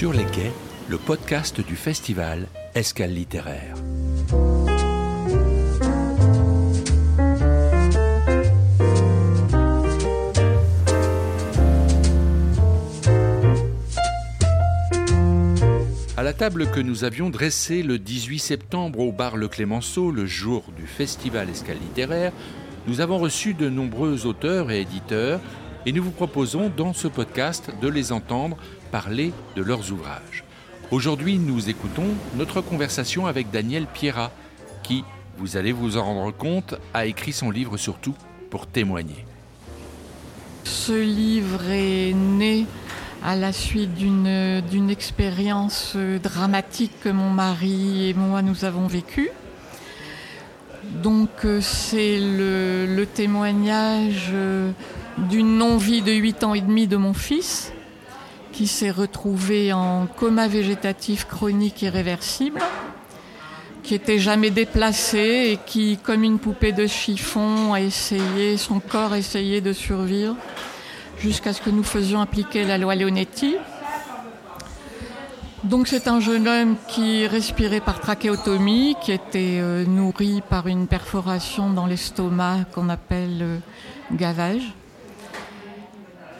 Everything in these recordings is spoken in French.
Quai, le podcast du festival Escale littéraire. À la table que nous avions dressée le 18 septembre au bar Le Clémenceau, le jour du festival Escale littéraire, nous avons reçu de nombreux auteurs et éditeurs et nous vous proposons dans ce podcast de les entendre parler de leurs ouvrages. Aujourd'hui, nous écoutons notre conversation avec Daniel Pierra, qui, vous allez vous en rendre compte, a écrit son livre surtout pour témoigner. Ce livre est né à la suite d'une expérience dramatique que mon mari et moi nous avons vécue. Donc euh, c'est le, témoignage euh, d'une non-vie de 8 ans et demi de mon fils qui s'est retrouvé en coma végétatif chronique irréversible, qui était jamais déplacé et qui, comme une poupée de chiffon, a essayé, son corps a essayé de survivre jusqu'à ce que nous faisions appliquer la loi Leonetti. Donc c'est un jeune homme qui respirait par trachéotomie, qui était euh, nourri par une perforation dans l'estomac qu'on appelle euh, gavage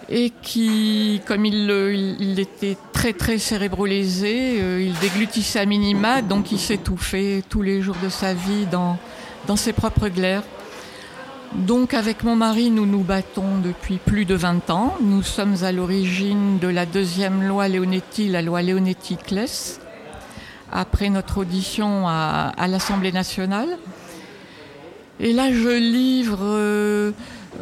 et qui, comme il, était très très cérébrolésé, euh, il déglutissait à minima, donc il s'étouffait tous les jours de sa vie dans, dans ses propres glaires. Donc avec mon mari, nous nous battons depuis plus de 20 ans. Nous sommes à l'origine de la deuxième loi Leonetti, la loi Leonetti-Kless, après notre audition à, l'Assemblée nationale. Et là, je livre... Euh,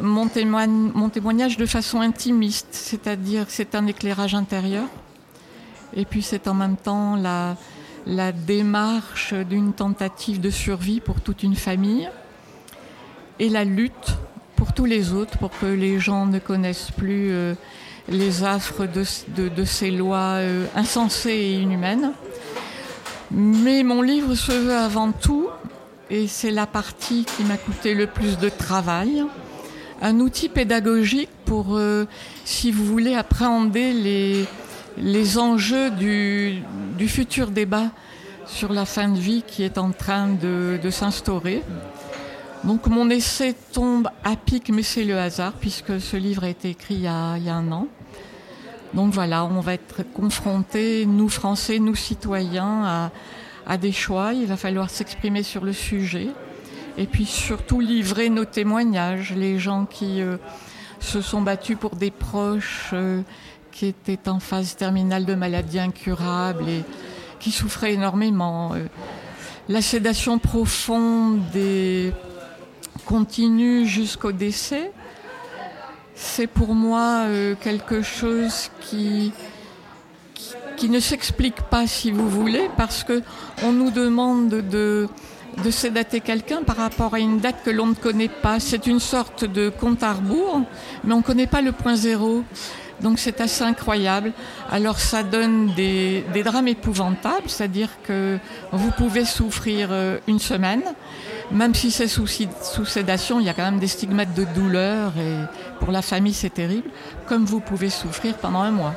mon, témoignage de façon intimiste, c'est-à-dire c'est un éclairage intérieur, et puis c'est en même temps la démarche d'une tentative de survie pour toute une famille, et la lutte pour tous les autres, pour que les gens ne connaissent plus euh, les affres de, ces lois euh, insensées et inhumaines. Mais mon livre se veut avant tout, et c'est la partie qui m'a coûté le plus de travail, un outil pédagogique pour, euh, si vous voulez, appréhender les, les enjeux du, du, futur débat sur la fin de vie qui est en train de, de s'instaurer. Donc mon essai tombe à pic, mais c'est le hasard, puisque ce livre a été écrit il y a, un an. Donc voilà, on va être confrontés, nous Français, nous citoyens, à, des choix. Il va falloir s'exprimer sur le sujet et puis surtout livrer nos témoignages, les gens qui euh, se sont battus pour des proches euh, qui étaient en phase terminale de maladie incurable et qui souffraient énormément. Euh, la sédation profonde et continue jusqu'au décès, c'est pour moi euh, quelque chose qui, qui, ne s'explique pas, si vous voulez, parce que on nous demande de de sédater quelqu'un par rapport à une date que l'on ne connaît pas. C'est une sorte de compte à rebours, mais on ne connaît pas le point zéro. Donc c'est assez incroyable. Alors ça donne des, des drames épouvantables, c'est-à-dire que vous pouvez souffrir euh, une semaine, même si c'est sous, sédation, il y a quand même des stigmates de douleur et pour la famille c'est terrible, comme vous pouvez souffrir pendant un mois.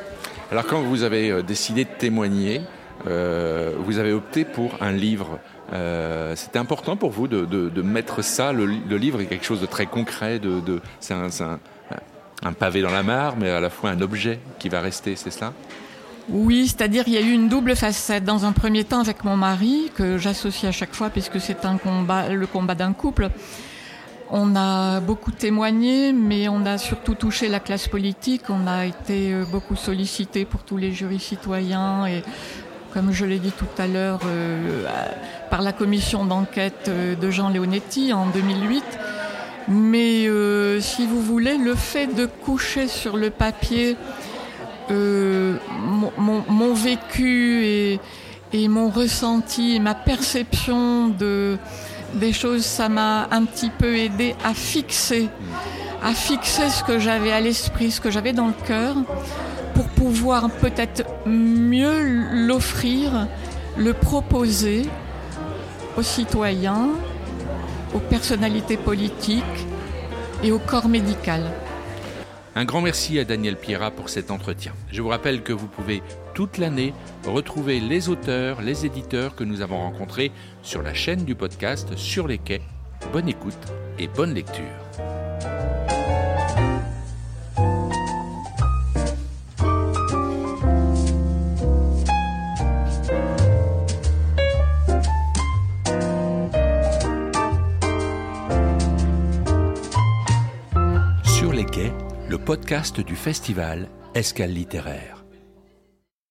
Alors quand vous avez euh, décidé de témoigner, euh, vous avez opté pour un livre euh, C'était important pour vous de, de, mettre ça, le, le, livre est quelque chose de très concret, de, de, c'est un, un, un pavé dans la mare, mais à la fois un objet qui va rester, c'est cela? Oui, c'est-à-dire il y a eu une double facette. Dans un premier temps avec mon mari, que j'associe à chaque fois puisque c'est un combat, le combat d'un couple. On a beaucoup témoigné, mais on a surtout touché la classe politique. On a été euh, beaucoup sollicité pour tous les jurys citoyens et comme je l'ai dit tout à l'heure, euh, par la commission d'enquête euh, de Jean Leonetti en 2008. Mais si vous voulez, le fait de coucher sur le papier euh, mon, vécu et, mon ressenti ma perception de, des choses, ça m'a un petit peu aidé à fixer, à fixer ce que j'avais à l'esprit, ce que j'avais dans le cœur, pour pouvoir peut-être mieux l'offrir, le proposer aux citoyens, aux personnalités politiques et au corps médical. Un grand merci à Daniel Pierra pour cet entretien. Je vous rappelle que vous pouvez toute l'année retrouver les auteurs, les éditeurs que nous avons rencontrés sur la chaîne du podcast Sur les quais. Bonne écoute et bonne lecture. Podcast du festival Escale littéraire.